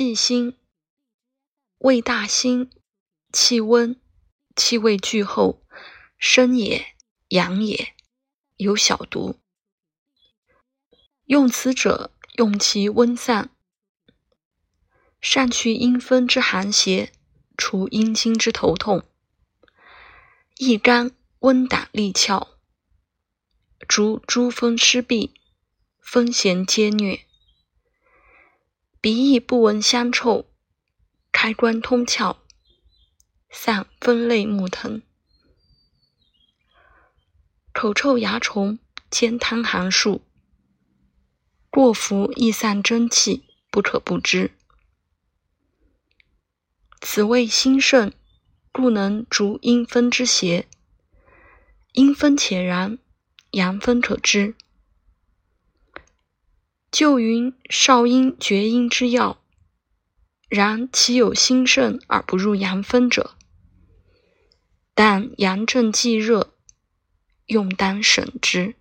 细辛，味大辛，气温，气味俱厚，生也，阳也，有小毒。用此者，用其温散，善去阴风之寒邪，除阴经之头痛，益肝温胆利窍，逐诸风湿痹，风邪皆虐。鼻翼不闻香臭，开关通窍，散分类目疼；口臭牙虫，兼贪寒数，过服易散真气，不可不知。此谓心盛，故能逐阴风之邪。阴风且然，阳风可知。旧云少阴厥阴之药，然其有心盛而不入阳分者？但阳正既热，用当审之。